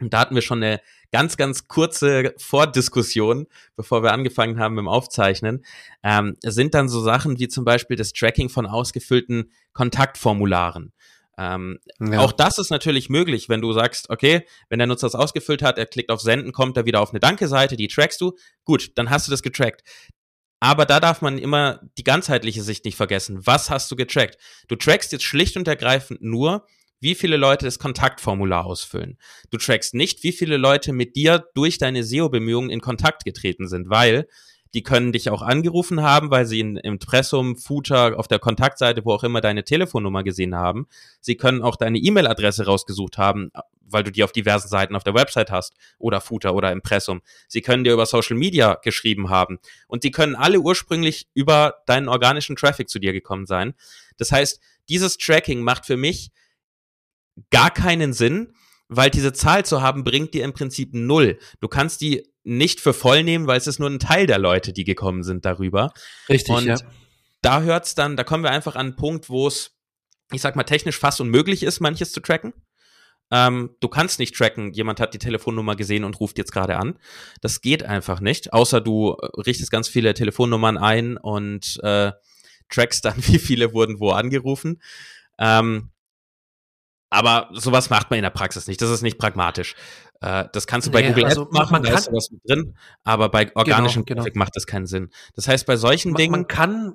und da hatten wir schon eine ganz, ganz kurze Vordiskussion, bevor wir angefangen haben mit dem Aufzeichnen, ähm, sind dann so Sachen wie zum Beispiel das Tracking von ausgefüllten Kontaktformularen. Ähm, ja. Auch das ist natürlich möglich, wenn du sagst, okay, wenn der Nutzer das ausgefüllt hat, er klickt auf Senden, kommt er wieder auf eine Danke-Seite, die trackst du, gut, dann hast du das getrackt. Aber da darf man immer die ganzheitliche Sicht nicht vergessen. Was hast du getrackt? Du trackst jetzt schlicht und ergreifend nur, wie viele Leute das Kontaktformular ausfüllen. Du trackst nicht, wie viele Leute mit dir durch deine SEO-Bemühungen in Kontakt getreten sind, weil die können dich auch angerufen haben, weil sie in Impressum, Footer, auf der Kontaktseite, wo auch immer deine Telefonnummer gesehen haben. Sie können auch deine E-Mail-Adresse rausgesucht haben, weil du die auf diversen Seiten auf der Website hast oder Footer oder Impressum. Sie können dir über Social Media geschrieben haben und die können alle ursprünglich über deinen organischen Traffic zu dir gekommen sein. Das heißt, dieses Tracking macht für mich gar keinen Sinn, weil diese Zahl zu haben bringt dir im Prinzip null. Du kannst die nicht für voll nehmen, weil es ist nur ein Teil der Leute, die gekommen sind darüber. Richtig, Und ja. Da hört's dann, da kommen wir einfach an einen Punkt, wo es, ich sag mal, technisch fast unmöglich ist, manches zu tracken. Ähm, du kannst nicht tracken, jemand hat die Telefonnummer gesehen und ruft jetzt gerade an. Das geht einfach nicht, außer du äh, richtest ganz viele Telefonnummern ein und äh, trackst dann, wie viele wurden wo angerufen. Ähm, aber sowas macht man in der Praxis nicht. Das ist nicht pragmatisch. Äh, das kannst du bei nee, Google also Ads machen, man da ist sowas mit drin, aber bei genau, organischem genau, Traffic macht das keinen Sinn. Das heißt, bei solchen man, Dingen. Man kann,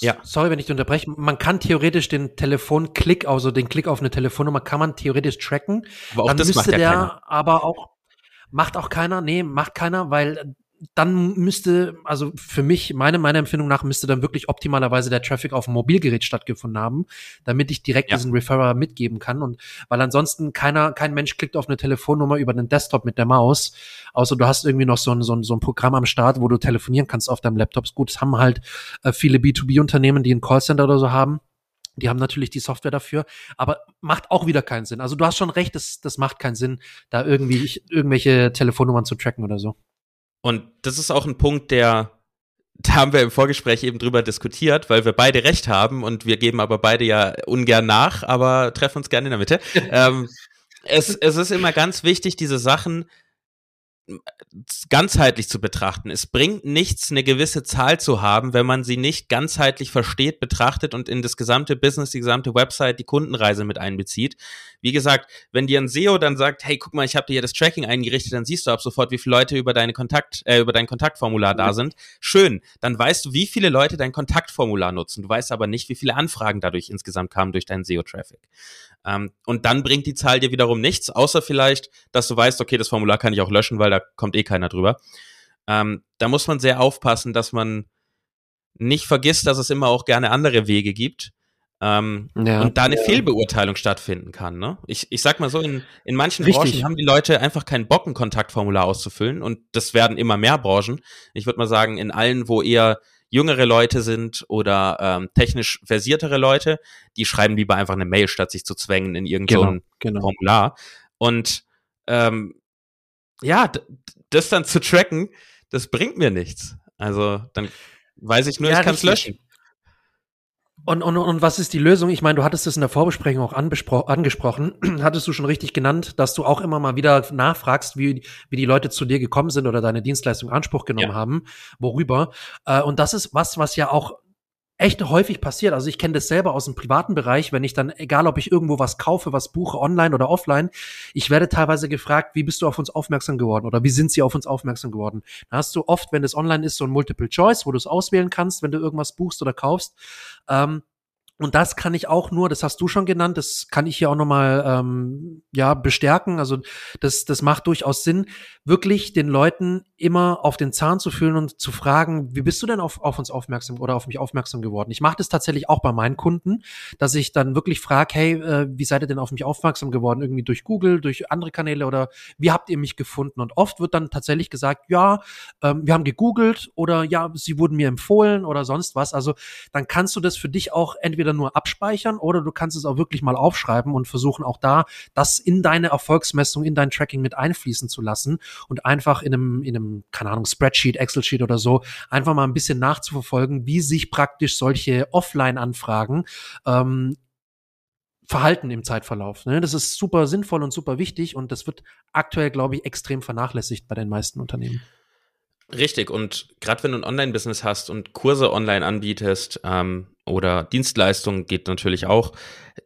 ja. Sorry, wenn ich unterbreche. Man kann theoretisch den Telefonklick, also den Klick auf eine Telefonnummer, kann man theoretisch tracken. Aber auch Dann das müsste macht ja der keiner. aber auch, macht auch keiner, nee, macht keiner, weil dann müsste, also für mich, meine, meine Empfindung nach, müsste dann wirklich optimalerweise der Traffic auf dem Mobilgerät stattgefunden haben, damit ich direkt ja. diesen Referrer mitgeben kann. Und weil ansonsten keiner, kein Mensch klickt auf eine Telefonnummer über den Desktop mit der Maus, außer du hast irgendwie noch so ein, so ein, so ein Programm am Start, wo du telefonieren kannst auf deinem Laptop. Gut, es haben halt äh, viele B2B-Unternehmen, die ein Callcenter oder so haben. Die haben natürlich die Software dafür, aber macht auch wieder keinen Sinn. Also du hast schon recht, das, das macht keinen Sinn, da irgendwie irgendwelche Telefonnummern zu tracken oder so. Und das ist auch ein Punkt, der, da haben wir im Vorgespräch eben drüber diskutiert, weil wir beide recht haben und wir geben aber beide ja ungern nach, aber treffen uns gerne in der Mitte. ähm, es, es ist immer ganz wichtig, diese Sachen ganzheitlich zu betrachten. Es bringt nichts, eine gewisse Zahl zu haben, wenn man sie nicht ganzheitlich versteht, betrachtet und in das gesamte Business, die gesamte Website, die Kundenreise mit einbezieht. Wie gesagt, wenn dir ein SEO dann sagt, hey, guck mal, ich habe dir hier das Tracking eingerichtet, dann siehst du ab sofort, wie viele Leute über deine Kontakt, äh, über dein Kontaktformular da sind. Schön, dann weißt du, wie viele Leute dein Kontaktformular nutzen. Du weißt aber nicht, wie viele Anfragen dadurch insgesamt kamen durch deinen SEO-Traffic. Ähm, und dann bringt die Zahl dir wiederum nichts, außer vielleicht, dass du weißt, okay, das Formular kann ich auch löschen, weil da kommt eh keiner drüber. Ähm, da muss man sehr aufpassen, dass man nicht vergisst, dass es immer auch gerne andere Wege gibt. Ähm, ja. Und da eine. Fehlbeurteilung stattfinden kann. Ne? Ich, ich sag mal so, in, in manchen Richtig. Branchen haben die Leute einfach keinen Bock, ein Kontaktformular auszufüllen und das werden immer mehr Branchen. Ich würde mal sagen, in allen, wo eher jüngere Leute sind oder ähm, technisch versiertere Leute, die schreiben lieber einfach eine Mail, statt sich zu zwängen in irgendein genau, genau. Formular. Und ähm, ja, das dann zu tracken, das bringt mir nichts. Also dann weiß ich nur, ja, ich kann es löschen. Und, und, und was ist die Lösung? Ich meine, du hattest es in der Vorbesprechung auch angesprochen. hattest du schon richtig genannt, dass du auch immer mal wieder nachfragst, wie, wie die Leute zu dir gekommen sind oder deine Dienstleistung Anspruch genommen ja. haben, worüber. Äh, und das ist was, was ja auch echt häufig passiert. Also ich kenne das selber aus dem privaten Bereich, wenn ich dann, egal ob ich irgendwo was kaufe, was buche, online oder offline, ich werde teilweise gefragt, wie bist du auf uns aufmerksam geworden oder wie sind sie auf uns aufmerksam geworden? Da hast du oft, wenn es online ist, so ein Multiple Choice, wo du es auswählen kannst, wenn du irgendwas buchst oder kaufst. Ähm, und das kann ich auch nur, das hast du schon genannt, das kann ich hier auch nochmal ähm, ja, bestärken. Also das, das macht durchaus Sinn, wirklich den Leuten immer auf den Zahn zu fühlen und zu fragen, wie bist du denn auf, auf uns aufmerksam oder auf mich aufmerksam geworden? Ich mache das tatsächlich auch bei meinen Kunden, dass ich dann wirklich frage, hey, äh, wie seid ihr denn auf mich aufmerksam geworden? Irgendwie durch Google, durch andere Kanäle oder wie habt ihr mich gefunden? Und oft wird dann tatsächlich gesagt, ja, ähm, wir haben gegoogelt oder ja, sie wurden mir empfohlen oder sonst was. Also dann kannst du das für dich auch entweder nur abspeichern oder du kannst es auch wirklich mal aufschreiben und versuchen auch da das in deine Erfolgsmessung, in dein Tracking mit einfließen zu lassen und einfach in einem, in einem, keine Ahnung, Spreadsheet, Excel-Sheet oder so, einfach mal ein bisschen nachzuverfolgen, wie sich praktisch solche Offline-Anfragen ähm, verhalten im Zeitverlauf. Ne? Das ist super sinnvoll und super wichtig und das wird aktuell, glaube ich, extrem vernachlässigt bei den meisten Unternehmen. Richtig, und gerade wenn du ein Online-Business hast und Kurse online anbietest ähm, oder Dienstleistungen geht natürlich auch,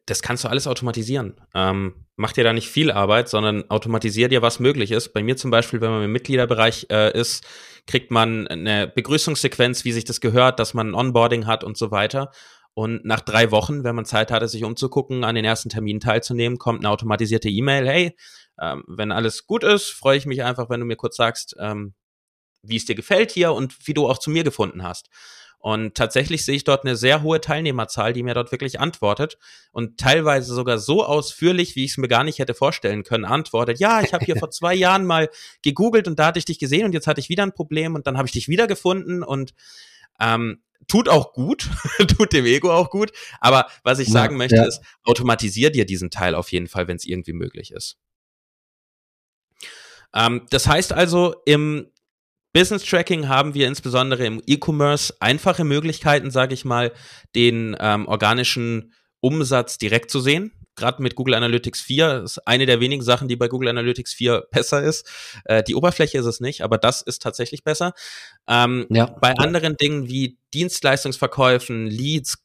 das kannst du alles automatisieren. Ähm, mach dir da nicht viel Arbeit, sondern automatisier dir, was möglich ist. Bei mir zum Beispiel, wenn man im Mitgliederbereich äh, ist, kriegt man eine Begrüßungssequenz, wie sich das gehört, dass man ein Onboarding hat und so weiter. Und nach drei Wochen, wenn man Zeit hatte, sich umzugucken, an den ersten Terminen teilzunehmen, kommt eine automatisierte E-Mail, hey, ähm, wenn alles gut ist, freue ich mich einfach, wenn du mir kurz sagst, ähm, wie es dir gefällt hier und wie du auch zu mir gefunden hast. Und tatsächlich sehe ich dort eine sehr hohe Teilnehmerzahl, die mir dort wirklich antwortet und teilweise sogar so ausführlich, wie ich es mir gar nicht hätte vorstellen können, antwortet, ja, ich habe hier vor zwei Jahren mal gegoogelt und da hatte ich dich gesehen und jetzt hatte ich wieder ein Problem und dann habe ich dich wieder gefunden und ähm, tut auch gut, tut dem Ego auch gut. Aber was ich sagen ja, möchte, ja. ist, automatisier dir diesen Teil auf jeden Fall, wenn es irgendwie möglich ist. Ähm, das heißt also, im Business Tracking haben wir insbesondere im E-Commerce einfache Möglichkeiten, sage ich mal, den ähm, organischen Umsatz direkt zu sehen. Gerade mit Google Analytics 4 ist eine der wenigen Sachen, die bei Google Analytics 4 besser ist. Äh, die Oberfläche ist es nicht, aber das ist tatsächlich besser. Ähm, ja. Bei anderen Dingen wie Dienstleistungsverkäufen, Leads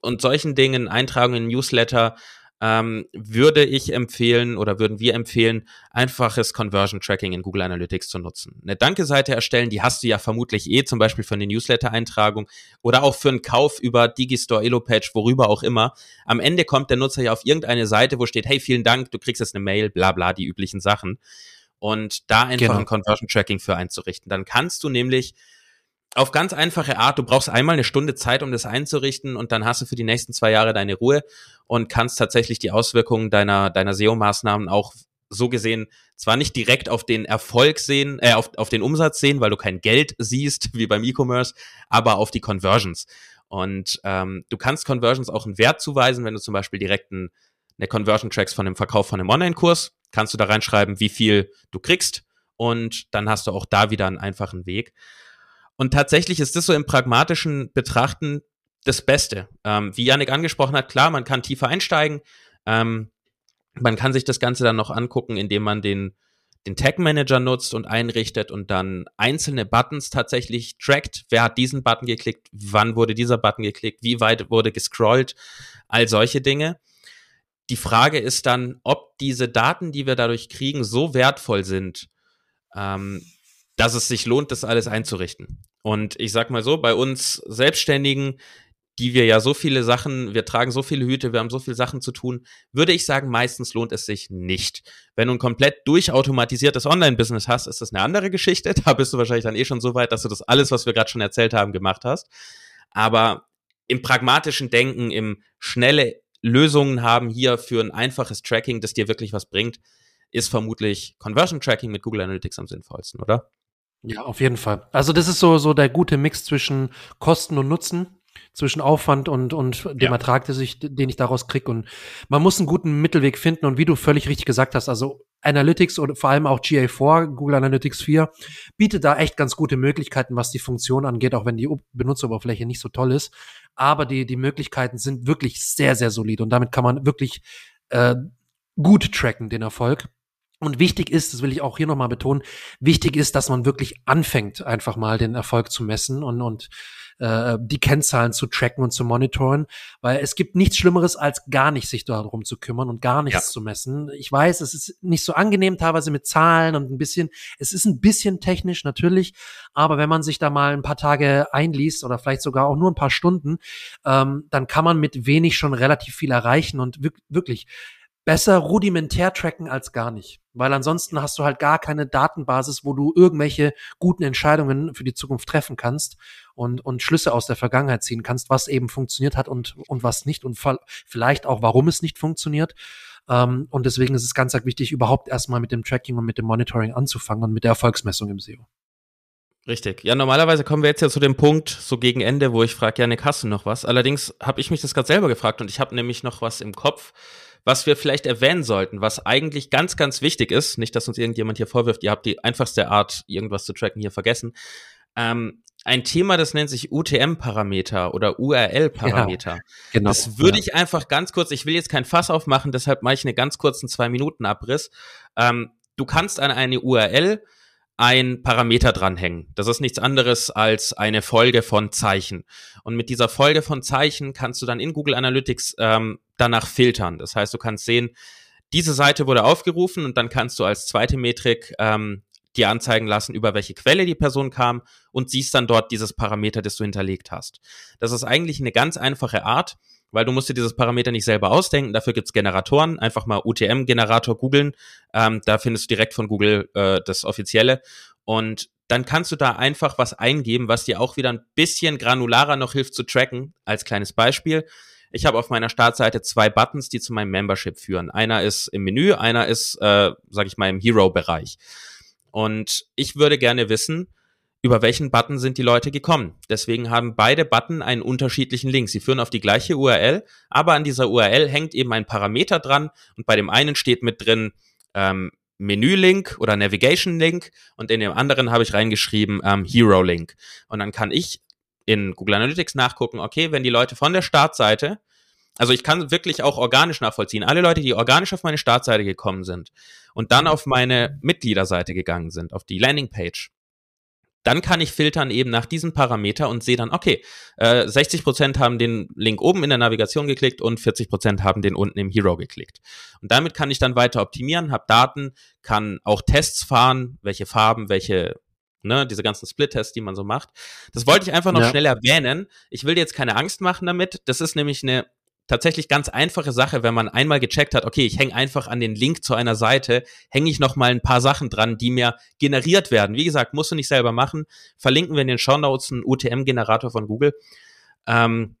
und solchen Dingen, Eintragungen in Newsletter, ähm, würde ich empfehlen oder würden wir empfehlen, einfaches Conversion Tracking in Google Analytics zu nutzen. Eine Danke-Seite erstellen, die hast du ja vermutlich eh, zum Beispiel für eine Newsletter-Eintragung oder auch für einen Kauf über Digistore, Elopage, worüber auch immer. Am Ende kommt der Nutzer ja auf irgendeine Seite, wo steht, hey, vielen Dank, du kriegst jetzt eine Mail, bla bla, die üblichen Sachen. Und da einfach genau. ein Conversion Tracking für einzurichten. Dann kannst du nämlich auf ganz einfache Art, du brauchst einmal eine Stunde Zeit, um das einzurichten und dann hast du für die nächsten zwei Jahre deine Ruhe und kannst tatsächlich die Auswirkungen deiner, deiner SEO-Maßnahmen auch so gesehen zwar nicht direkt auf den Erfolg sehen, äh, auf, auf den Umsatz sehen, weil du kein Geld siehst, wie beim E-Commerce, aber auf die Conversions. Und ähm, du kannst Conversions auch einen Wert zuweisen, wenn du zum Beispiel direkt ein, eine Conversion Tracks von dem Verkauf von einem Online-Kurs, kannst du da reinschreiben, wie viel du kriegst und dann hast du auch da wieder einen einfachen Weg. Und tatsächlich ist das so im pragmatischen Betrachten das Beste. Ähm, wie Yannick angesprochen hat, klar, man kann tiefer einsteigen. Ähm, man kann sich das Ganze dann noch angucken, indem man den, den Tag Manager nutzt und einrichtet und dann einzelne Buttons tatsächlich trackt. Wer hat diesen Button geklickt? Wann wurde dieser Button geklickt? Wie weit wurde gescrollt? All solche Dinge. Die Frage ist dann, ob diese Daten, die wir dadurch kriegen, so wertvoll sind, ähm, dass es sich lohnt, das alles einzurichten. Und ich sag mal so, bei uns Selbstständigen, die wir ja so viele Sachen, wir tragen so viele Hüte, wir haben so viele Sachen zu tun, würde ich sagen, meistens lohnt es sich nicht. Wenn du ein komplett durchautomatisiertes Online-Business hast, ist das eine andere Geschichte. Da bist du wahrscheinlich dann eh schon so weit, dass du das alles, was wir gerade schon erzählt haben, gemacht hast. Aber im pragmatischen Denken, im schnelle Lösungen haben hier für ein einfaches Tracking, das dir wirklich was bringt, ist vermutlich Conversion Tracking mit Google Analytics am sinnvollsten, oder? Ja, auf jeden Fall. Also das ist so, so der gute Mix zwischen Kosten und Nutzen zwischen Aufwand und, und dem ja. Ertrag, den ich, den ich daraus kriege. Und man muss einen guten Mittelweg finden. Und wie du völlig richtig gesagt hast, also Analytics und vor allem auch GA4, Google Analytics 4, bietet da echt ganz gute Möglichkeiten, was die Funktion angeht, auch wenn die Benutzeroberfläche nicht so toll ist. Aber die, die Möglichkeiten sind wirklich sehr, sehr solide. Und damit kann man wirklich äh, gut tracken, den Erfolg. Und wichtig ist, das will ich auch hier nochmal betonen, wichtig ist, dass man wirklich anfängt, einfach mal den Erfolg zu messen und, und äh, die Kennzahlen zu tracken und zu monitoren, weil es gibt nichts Schlimmeres, als gar nicht sich darum zu kümmern und gar nichts ja. zu messen. Ich weiß, es ist nicht so angenehm teilweise mit Zahlen und ein bisschen, es ist ein bisschen technisch natürlich, aber wenn man sich da mal ein paar Tage einliest oder vielleicht sogar auch nur ein paar Stunden, ähm, dann kann man mit wenig schon relativ viel erreichen und wirklich besser rudimentär tracken als gar nicht. Weil ansonsten hast du halt gar keine Datenbasis, wo du irgendwelche guten Entscheidungen für die Zukunft treffen kannst und, und Schlüsse aus der Vergangenheit ziehen kannst, was eben funktioniert hat und, und was nicht und vielleicht auch, warum es nicht funktioniert. Ähm, und deswegen ist es ganz, wichtig, überhaupt erstmal mit dem Tracking und mit dem Monitoring anzufangen und mit der Erfolgsmessung im SEO. Richtig. Ja, normalerweise kommen wir jetzt ja zu dem Punkt, so gegen Ende, wo ich frage, Janik, hast du noch was? Allerdings habe ich mich das gerade selber gefragt und ich habe nämlich noch was im Kopf, was wir vielleicht erwähnen sollten, was eigentlich ganz, ganz wichtig ist, nicht, dass uns irgendjemand hier vorwirft, ihr habt die einfachste Art, irgendwas zu tracken, hier vergessen. Ähm, ein Thema, das nennt sich UTM-Parameter oder URL-Parameter. Ja, genau. Das würde ja. ich einfach ganz kurz, ich will jetzt kein Fass aufmachen, deshalb mache ich einen ganz kurzen Zwei-Minuten-Abriss. Ähm, du kannst an eine URL ein Parameter dranhängen. Das ist nichts anderes als eine Folge von Zeichen. Und mit dieser Folge von Zeichen kannst du dann in Google Analytics ähm, danach filtern. Das heißt, du kannst sehen, diese Seite wurde aufgerufen und dann kannst du als zweite Metrik ähm, dir anzeigen lassen, über welche Quelle die Person kam und siehst dann dort dieses Parameter, das du hinterlegt hast. Das ist eigentlich eine ganz einfache Art, weil du musst dir dieses Parameter nicht selber ausdenken. Dafür gibt's Generatoren. Einfach mal UTM-Generator googeln. Ähm, da findest du direkt von Google äh, das offizielle. Und dann kannst du da einfach was eingeben, was dir auch wieder ein bisschen granularer noch hilft zu tracken. Als kleines Beispiel. Ich habe auf meiner Startseite zwei Buttons, die zu meinem Membership führen. Einer ist im Menü, einer ist, äh, sag ich mal, im Hero-Bereich. Und ich würde gerne wissen, über welchen Button sind die Leute gekommen. Deswegen haben beide Button einen unterschiedlichen Link. Sie führen auf die gleiche URL, aber an dieser URL hängt eben ein Parameter dran und bei dem einen steht mit drin ähm, Menü-Link oder Navigation-Link und in dem anderen habe ich reingeschrieben ähm, Hero-Link. Und dann kann ich in Google Analytics nachgucken, okay, wenn die Leute von der Startseite, also ich kann wirklich auch organisch nachvollziehen, alle Leute, die organisch auf meine Startseite gekommen sind und dann auf meine Mitgliederseite gegangen sind, auf die Landingpage, dann kann ich filtern eben nach diesem Parameter und sehe dann, okay, äh, 60% haben den Link oben in der Navigation geklickt und 40% haben den unten im Hero geklickt. Und damit kann ich dann weiter optimieren, habe Daten, kann auch Tests fahren, welche Farben, welche, ne, diese ganzen Split-Tests, die man so macht. Das wollte ich einfach noch ja. schnell erwähnen. Ich will dir jetzt keine Angst machen damit. Das ist nämlich eine tatsächlich ganz einfache Sache, wenn man einmal gecheckt hat, okay, ich hänge einfach an den Link zu einer Seite, hänge ich noch mal ein paar Sachen dran, die mir generiert werden. Wie gesagt, musst du nicht selber machen. Verlinken wir in den Show Notes einen UTM-Generator von Google. Ähm,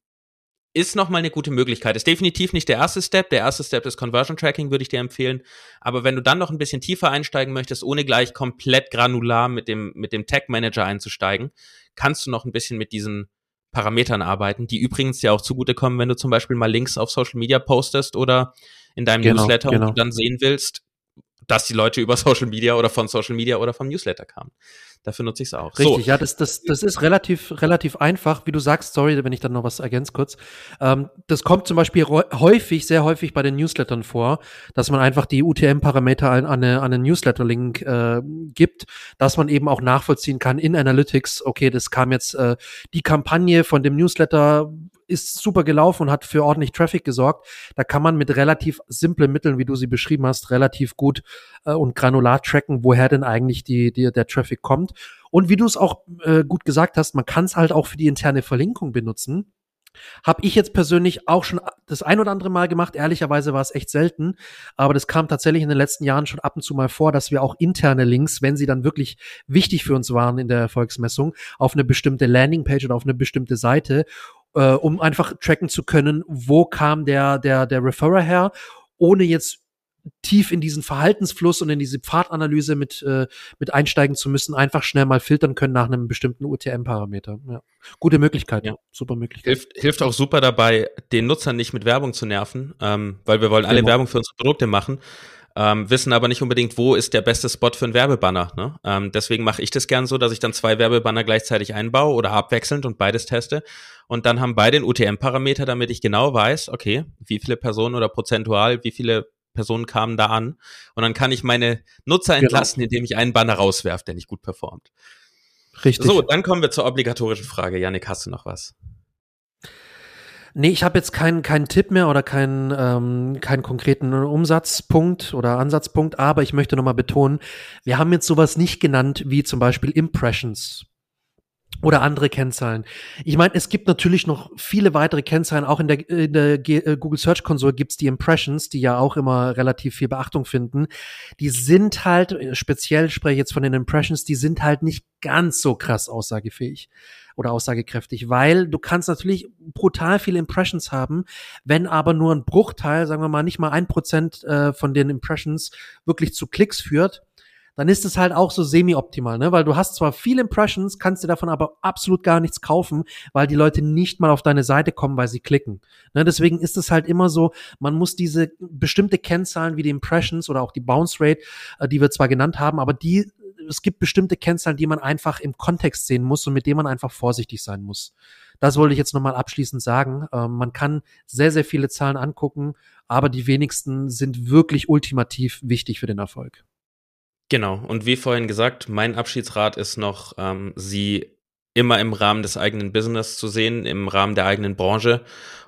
ist nochmal eine gute Möglichkeit. Ist definitiv nicht der erste Step. Der erste Step ist Conversion Tracking, würde ich dir empfehlen. Aber wenn du dann noch ein bisschen tiefer einsteigen möchtest, ohne gleich komplett granular mit dem, mit dem Tag Manager einzusteigen, kannst du noch ein bisschen mit diesen Parametern arbeiten, die übrigens ja auch zugutekommen, wenn du zum Beispiel mal Links auf Social Media postest oder in deinem genau, Newsletter genau. und du dann sehen willst, dass die Leute über Social Media oder von Social Media oder vom Newsletter kamen. Dafür nutze ich es auch. Richtig, so. ja, das, das, das ist relativ, relativ einfach, wie du sagst, sorry, wenn ich dann noch was ergänze kurz. Ähm, das kommt zum Beispiel häufig, sehr häufig bei den Newslettern vor, dass man einfach die UTM-Parameter an, an, eine, an einen Newsletter-Link äh, gibt, dass man eben auch nachvollziehen kann in Analytics, okay, das kam jetzt äh, die Kampagne von dem Newsletter ist super gelaufen und hat für ordentlich Traffic gesorgt. Da kann man mit relativ simplen Mitteln, wie du sie beschrieben hast, relativ gut äh, und granular tracken, woher denn eigentlich die, die, der Traffic kommt. Und wie du es auch äh, gut gesagt hast, man kann es halt auch für die interne Verlinkung benutzen. Habe ich jetzt persönlich auch schon das ein oder andere Mal gemacht. Ehrlicherweise war es echt selten, aber das kam tatsächlich in den letzten Jahren schon ab und zu mal vor, dass wir auch interne Links, wenn sie dann wirklich wichtig für uns waren in der Erfolgsmessung, auf eine bestimmte Landingpage oder auf eine bestimmte Seite äh, um einfach tracken zu können, wo kam der, der, der Referrer her, ohne jetzt tief in diesen Verhaltensfluss und in diese Pfadanalyse mit, äh, mit einsteigen zu müssen, einfach schnell mal filtern können nach einem bestimmten UTM-Parameter. Ja. Gute Möglichkeit, ja. super Möglichkeit. Hilft, hilft auch super dabei, den Nutzern nicht mit Werbung zu nerven, ähm, weil wir wollen alle genau. Werbung für unsere Produkte machen. Ähm, wissen aber nicht unbedingt, wo ist der beste Spot für einen Werbebanner. Ne? Ähm, deswegen mache ich das gern so, dass ich dann zwei Werbebanner gleichzeitig einbaue oder abwechselnd und beides teste. Und dann haben beide einen UTM-Parameter, damit ich genau weiß, okay, wie viele Personen oder prozentual, wie viele Personen kamen da an. Und dann kann ich meine Nutzer entlassen, genau. indem ich einen Banner rauswerfe, der nicht gut performt. Richtig. So, dann kommen wir zur obligatorischen Frage. Janik, hast du noch was? Nee, ich habe jetzt keinen keinen Tipp mehr oder keinen ähm, keinen konkreten Umsatzpunkt oder Ansatzpunkt, aber ich möchte nochmal betonen, wir haben jetzt sowas nicht genannt wie zum Beispiel Impressions oder andere Kennzahlen. Ich meine, es gibt natürlich noch viele weitere Kennzahlen. Auch in der, in der äh, Google Search Console gibt's die Impressions, die ja auch immer relativ viel Beachtung finden. Die sind halt, speziell spreche ich jetzt von den Impressions, die sind halt nicht ganz so krass aussagefähig oder aussagekräftig, weil du kannst natürlich brutal viele Impressions haben, wenn aber nur ein Bruchteil, sagen wir mal nicht mal ein Prozent äh, von den Impressions wirklich zu Klicks führt, dann ist es halt auch so semi-optimal, ne? Weil du hast zwar viele Impressions, kannst dir davon aber absolut gar nichts kaufen, weil die Leute nicht mal auf deine Seite kommen, weil sie klicken. Ne? Deswegen ist es halt immer so, man muss diese bestimmte Kennzahlen wie die Impressions oder auch die Bounce Rate, äh, die wir zwar genannt haben, aber die es gibt bestimmte Kennzahlen, die man einfach im Kontext sehen muss und mit denen man einfach vorsichtig sein muss. Das wollte ich jetzt nochmal abschließend sagen. Ähm, man kann sehr, sehr viele Zahlen angucken, aber die wenigsten sind wirklich ultimativ wichtig für den Erfolg. Genau. Und wie vorhin gesagt, mein Abschiedsrat ist noch, ähm, sie immer im Rahmen des eigenen Business zu sehen, im Rahmen der eigenen Branche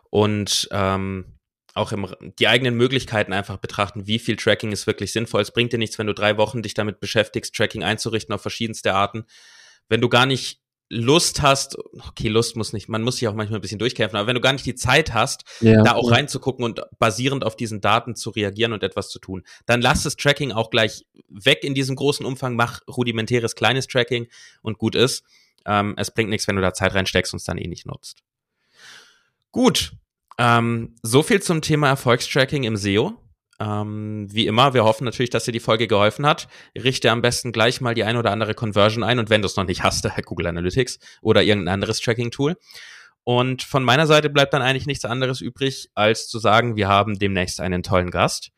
und ähm, auch im, die eigenen Möglichkeiten einfach betrachten, wie viel Tracking ist wirklich sinnvoll. Es bringt dir nichts, wenn du drei Wochen dich damit beschäftigst, Tracking einzurichten auf verschiedenste Arten. Wenn du gar nicht Lust hast, okay, Lust muss nicht, man muss sich auch manchmal ein bisschen durchkämpfen, aber wenn du gar nicht die Zeit hast, ja. da auch reinzugucken und basierend auf diesen Daten zu reagieren und etwas zu tun, dann lass das Tracking auch gleich weg in diesem großen Umfang, mach rudimentäres kleines Tracking und gut ist. Ähm, es bringt nichts, wenn du da Zeit reinsteckst und es dann eh nicht nutzt. Gut, ähm, so viel zum Thema Erfolgstracking im SEO. Ähm, wie immer, wir hoffen natürlich, dass dir die Folge geholfen hat. Richte am besten gleich mal die ein oder andere Conversion ein und wenn du es noch nicht hast, Google Analytics oder irgendein anderes Tracking-Tool. Und von meiner Seite bleibt dann eigentlich nichts anderes übrig, als zu sagen, wir haben demnächst einen tollen Gast.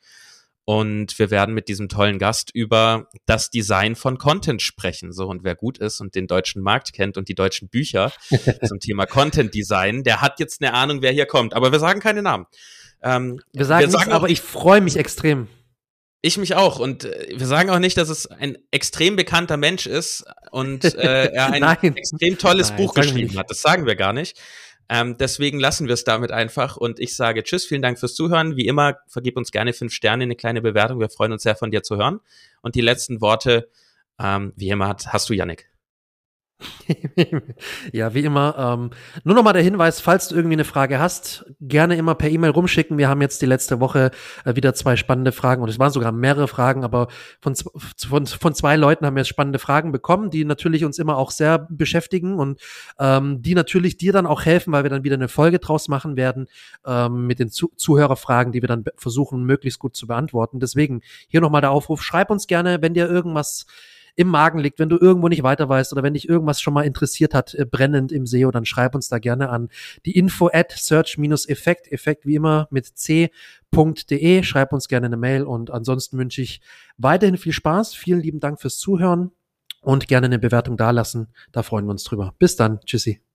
Und wir werden mit diesem tollen Gast über das Design von Content sprechen. So, und wer gut ist und den deutschen Markt kennt und die deutschen Bücher zum Thema Content Design, der hat jetzt eine Ahnung, wer hier kommt. Aber wir sagen keine Namen. Ähm, wir sagen, wir sagen nichts, aber ich freue mich extrem. Ich mich auch. Und äh, wir sagen auch nicht, dass es ein extrem bekannter Mensch ist und äh, er ein extrem tolles Nein, Buch geschrieben hat. Das sagen wir gar nicht. Ähm, deswegen lassen wir es damit einfach. Und ich sage Tschüss, vielen Dank fürs Zuhören. Wie immer, vergib uns gerne fünf Sterne, eine kleine Bewertung. Wir freuen uns sehr, von dir zu hören. Und die letzten Worte, ähm, wie immer, hast du, Yannick. ja, wie immer. Ähm, nur noch mal der Hinweis, falls du irgendwie eine Frage hast, gerne immer per E-Mail rumschicken. Wir haben jetzt die letzte Woche äh, wieder zwei spannende Fragen und es waren sogar mehrere Fragen, aber von, von, von zwei Leuten haben wir jetzt spannende Fragen bekommen, die natürlich uns immer auch sehr beschäftigen und ähm, die natürlich dir dann auch helfen, weil wir dann wieder eine Folge draus machen werden ähm, mit den Zu Zuhörerfragen, die wir dann versuchen, möglichst gut zu beantworten. Deswegen hier nochmal der Aufruf, schreib uns gerne, wenn dir irgendwas im Magen liegt, wenn du irgendwo nicht weiter weißt oder wenn dich irgendwas schon mal interessiert hat, äh, brennend im SEO, dann schreib uns da gerne an. Die info at search-effekt, Effekt wie immer mit c.de, schreib uns gerne eine Mail und ansonsten wünsche ich weiterhin viel Spaß. Vielen lieben Dank fürs Zuhören und gerne eine Bewertung dalassen. Da freuen wir uns drüber. Bis dann. Tschüssi.